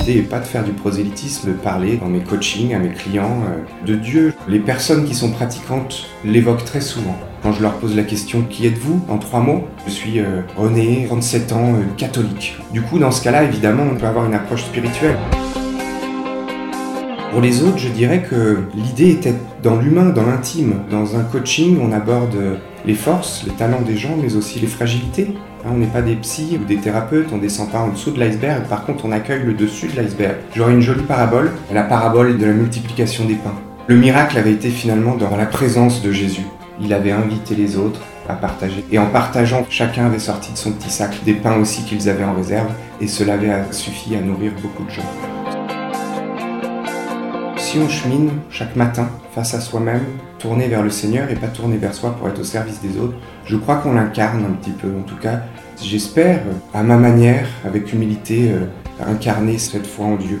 volonté n'est pas de faire du prosélytisme, parler dans mes coachings à mes clients euh, de Dieu. Les personnes qui sont pratiquantes l'évoquent très souvent. Quand je leur pose la question qui êtes-vous en trois mots, je suis euh, René, 37 ans, euh, catholique. Du coup, dans ce cas-là, évidemment, on peut avoir une approche spirituelle. Pour les autres, je dirais que l'idée était dans l'humain, dans l'intime. Dans un coaching, on aborde les forces, les talents des gens, mais aussi les fragilités. Hein, on n'est pas des psys ou des thérapeutes, on descend pas en dessous de l'iceberg, par contre on accueille le dessus de l'iceberg. J'aurais une jolie parabole, la parabole de la multiplication des pains. Le miracle avait été finalement dans la présence de Jésus. Il avait invité les autres à partager. Et en partageant, chacun avait sorti de son petit sac des pains aussi qu'ils avaient en réserve, et cela avait suffi à nourrir beaucoup de gens si on chemine chaque matin face à soi-même, tourné vers le Seigneur et pas tourné vers soi pour être au service des autres, je crois qu'on l'incarne un petit peu. En tout cas, j'espère, à ma manière, avec humilité, euh, incarner cette foi en Dieu.